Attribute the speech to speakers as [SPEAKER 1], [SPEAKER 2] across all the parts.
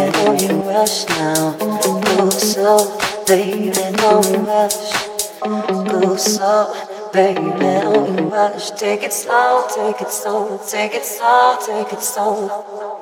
[SPEAKER 1] it or you rush now. Go slow, baby, don't rush. Go slow, baby, don't rush.
[SPEAKER 2] Take it slow, take it slow, take it slow, take it slow.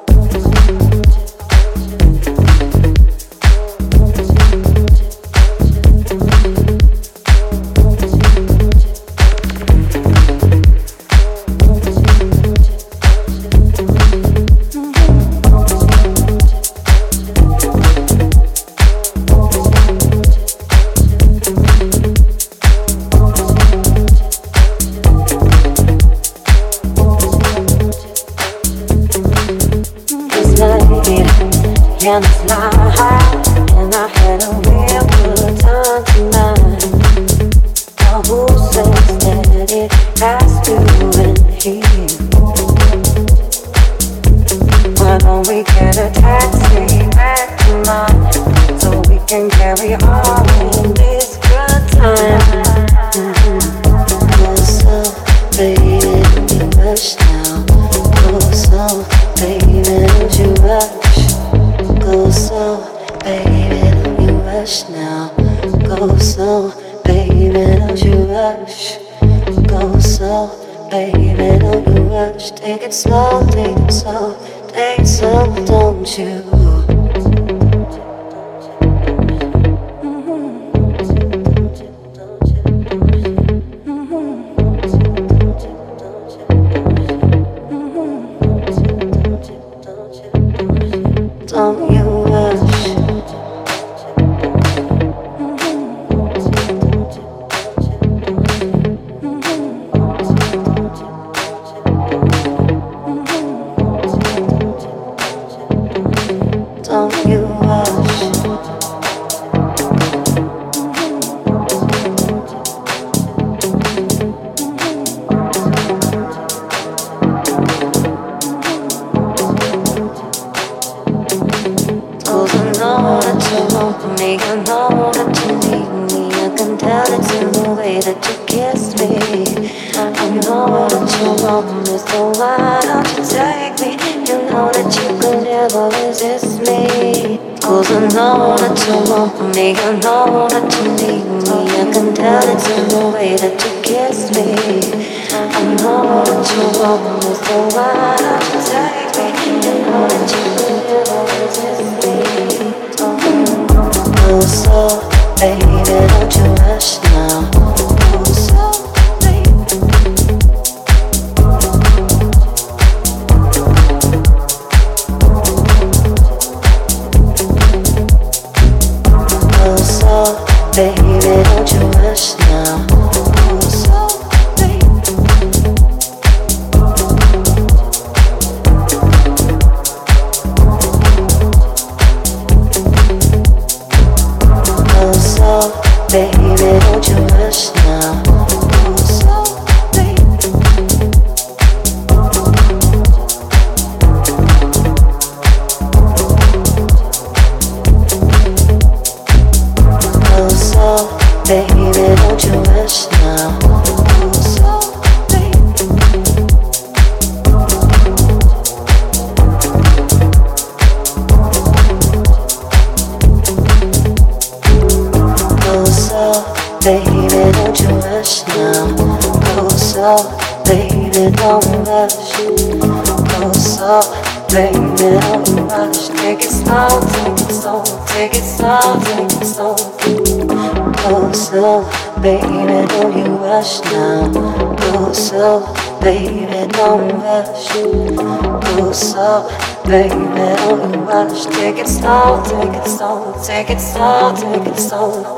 [SPEAKER 3] Take it slow, take it slow.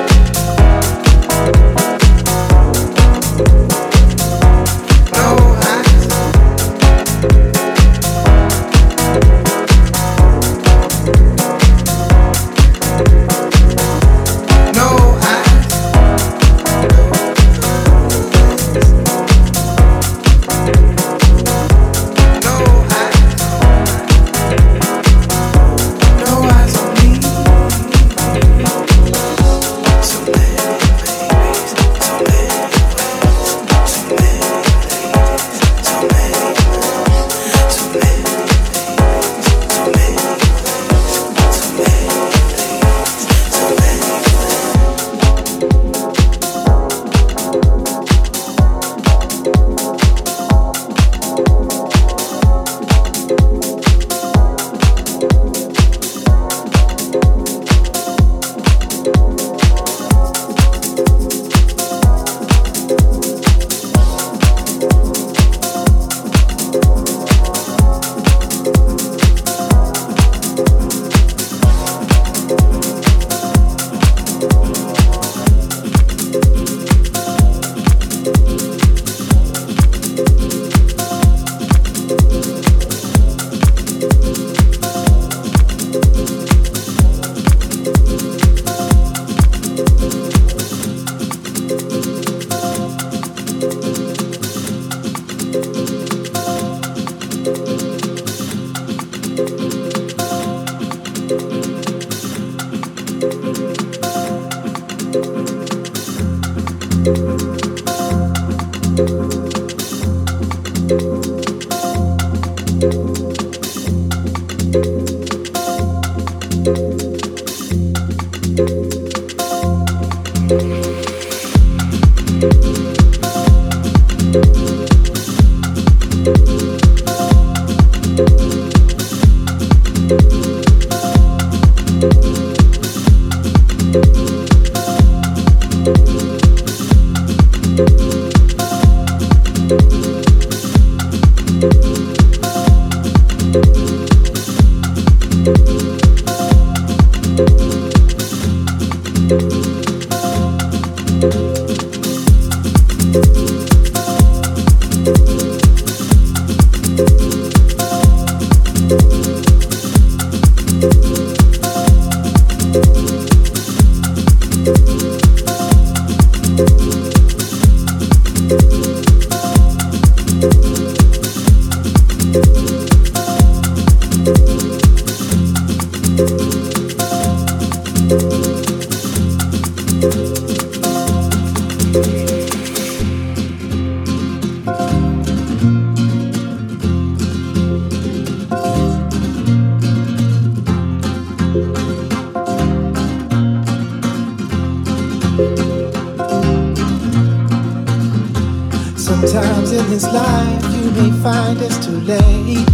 [SPEAKER 4] find
[SPEAKER 1] it's too late.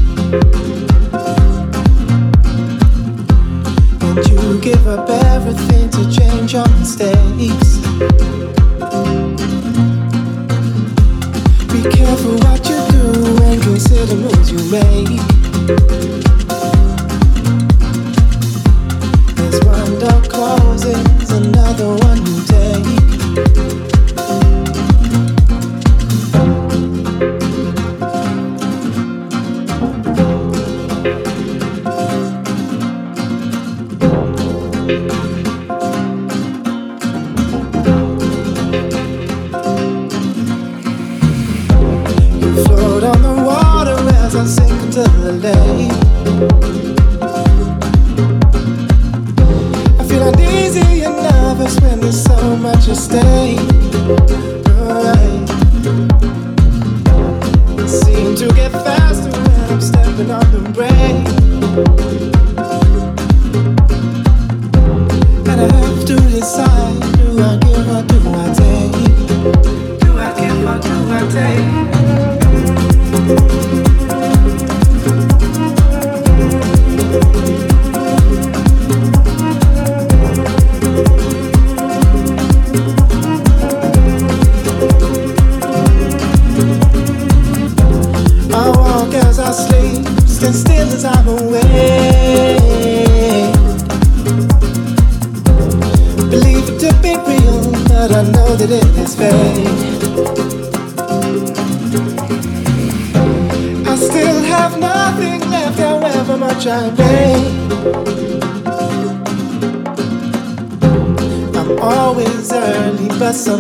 [SPEAKER 1] And you give up everything to change your mistakes. Be careful what you do and
[SPEAKER 4] consider moves
[SPEAKER 1] you make.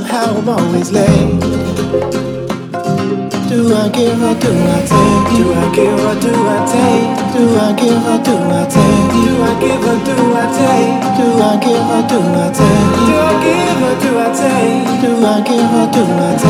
[SPEAKER 4] how I'm
[SPEAKER 1] always late. Do
[SPEAKER 4] I give
[SPEAKER 1] or do I take? Do I give or do I take? Do I give or do I take? Do I give or do
[SPEAKER 2] I take?
[SPEAKER 1] Do I give or do I take? Do I give or do I take? Do I give or do I take?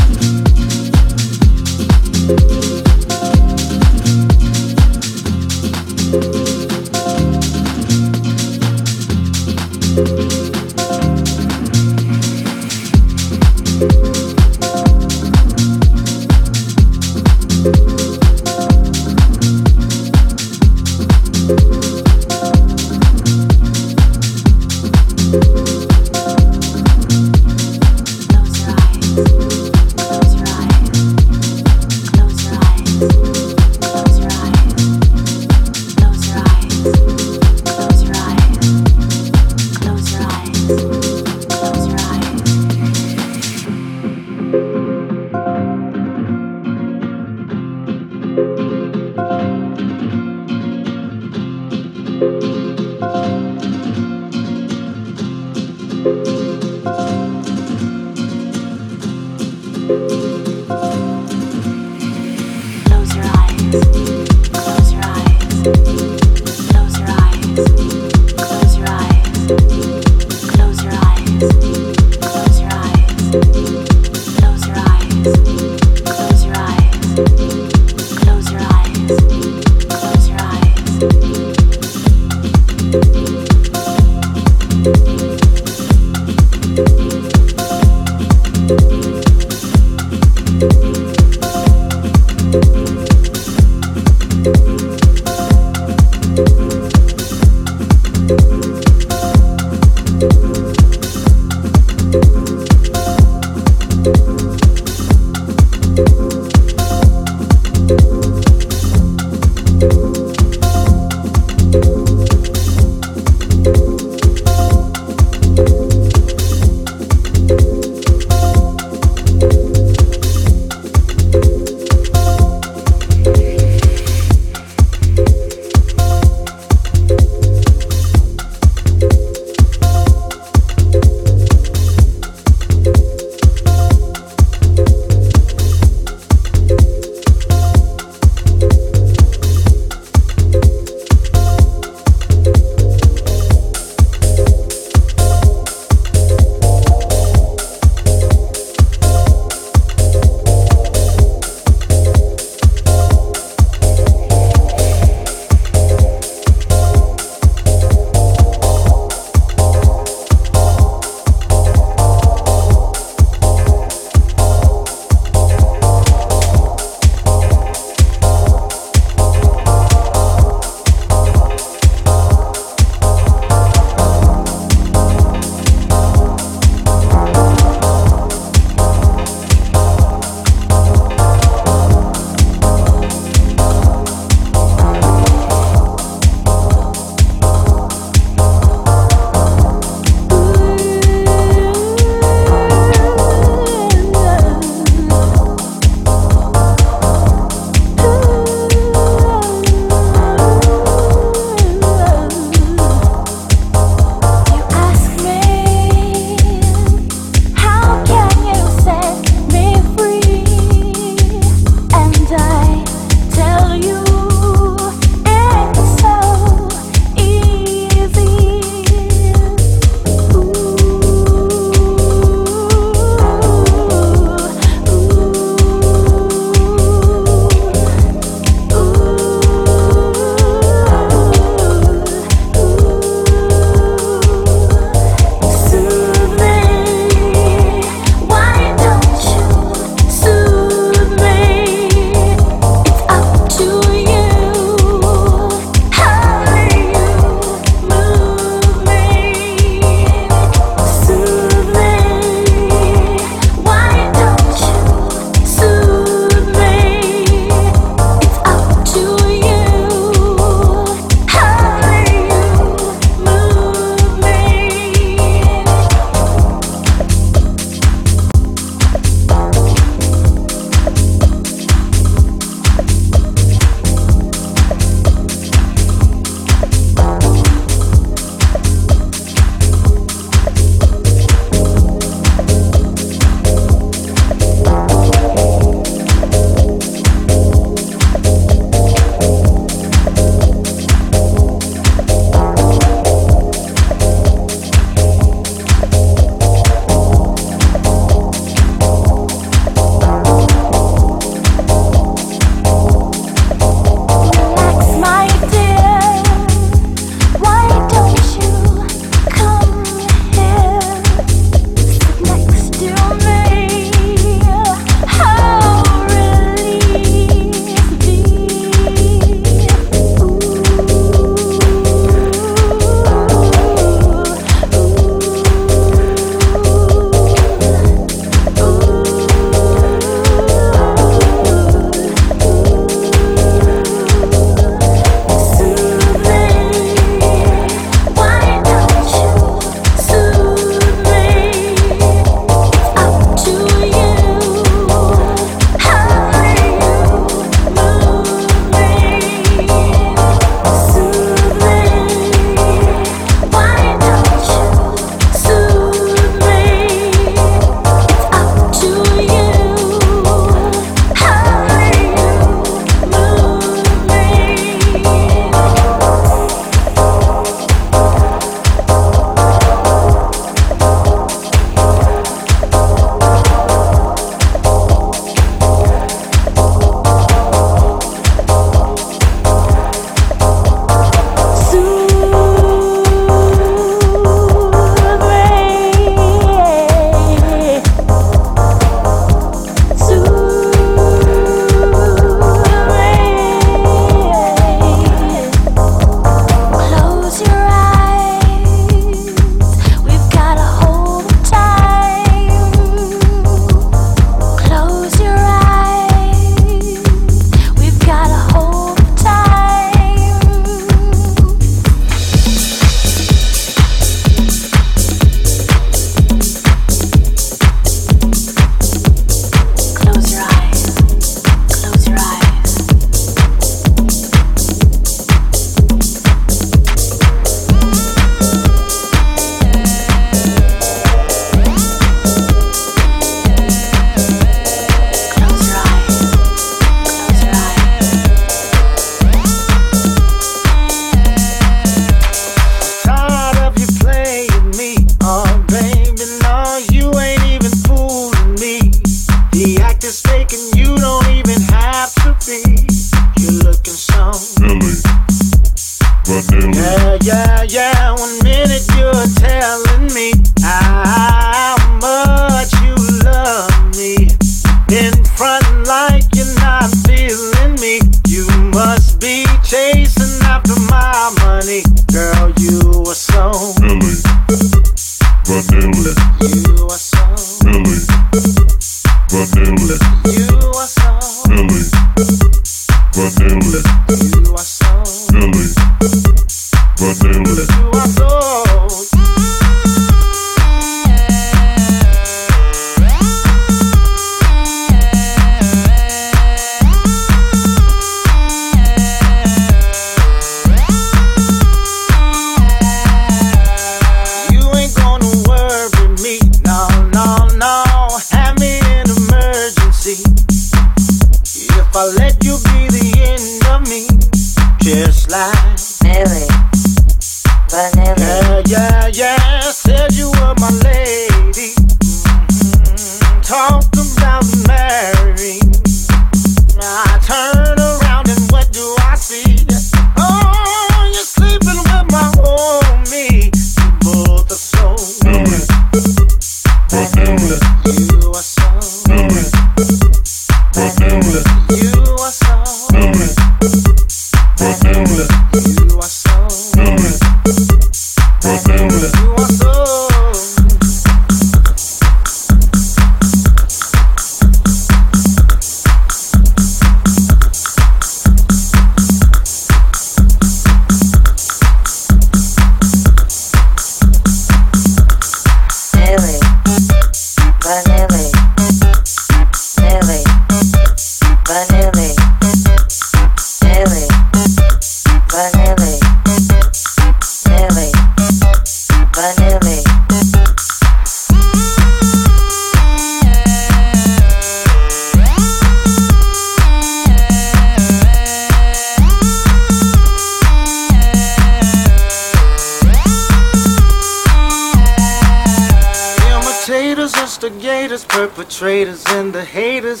[SPEAKER 1] instigators, perpetrators, and the haters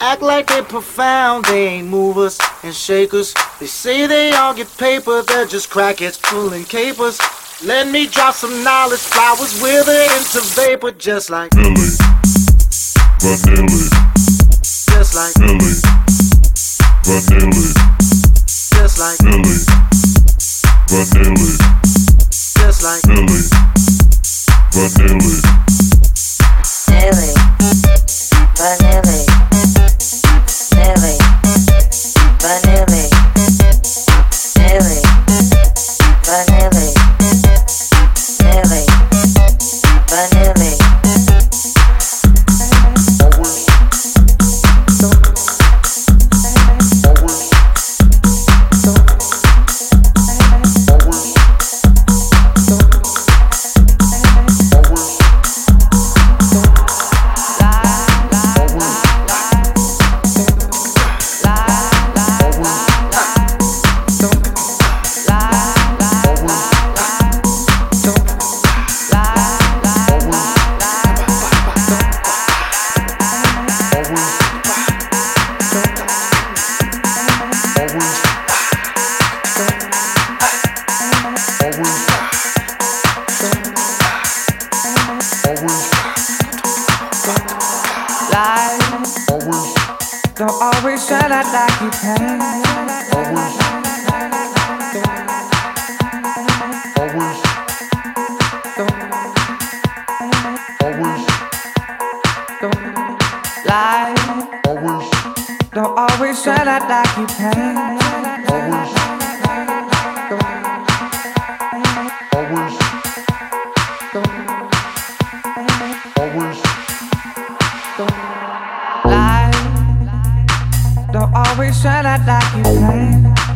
[SPEAKER 1] act like they profound. They ain't movers and shakers. They say they all get paper, they're just crackheads pulling capers. Let me drop some knowledge, flowers wither into vapor, just like
[SPEAKER 4] Milli, vanilla,
[SPEAKER 1] just like
[SPEAKER 4] Milli, Vanilli,
[SPEAKER 1] just like
[SPEAKER 4] Milli, Vanilli,
[SPEAKER 1] just like
[SPEAKER 4] Milli,
[SPEAKER 2] Vanilli. Vanilla, vanilla, vanilla, vanilla.
[SPEAKER 5] Always shine like you can. Always. Always. Always. Don't always shine out like you
[SPEAKER 3] can.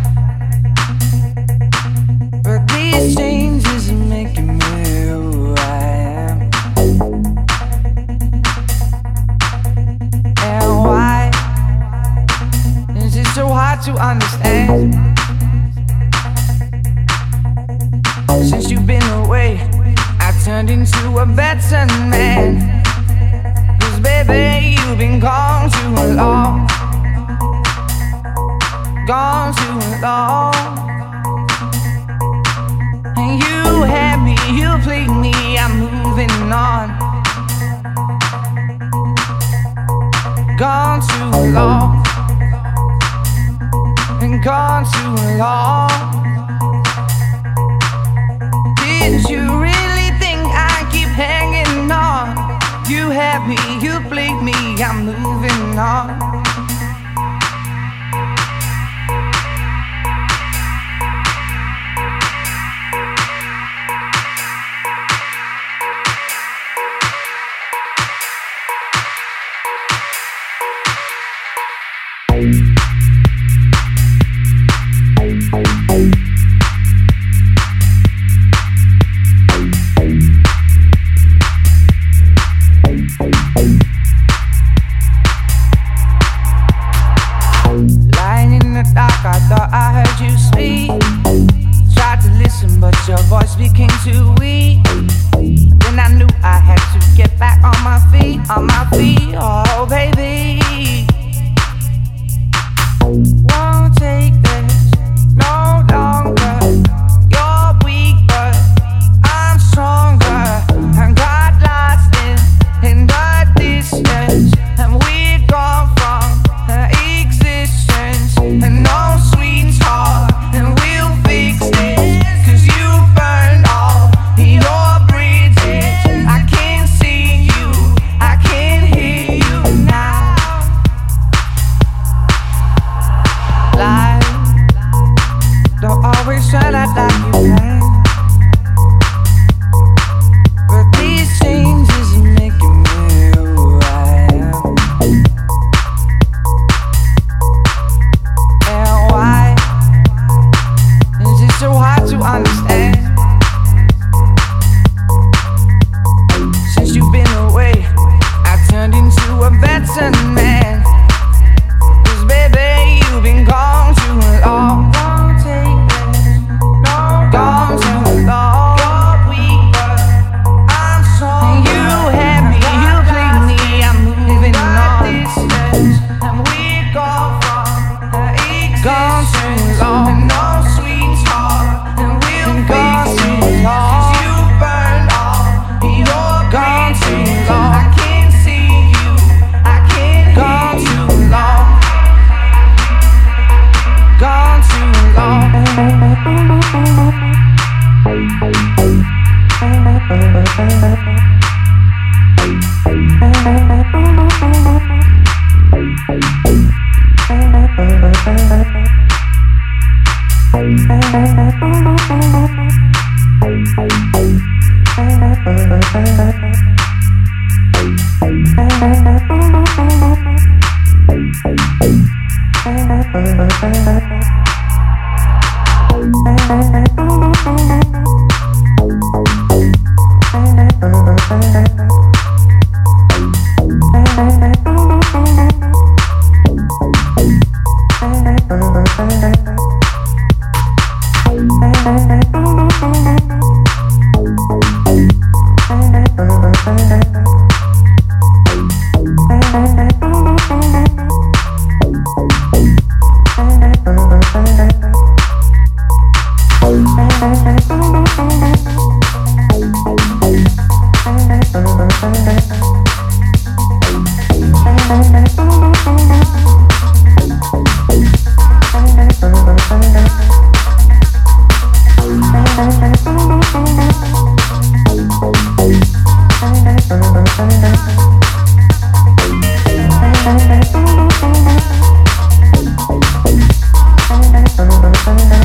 [SPEAKER 3] Turn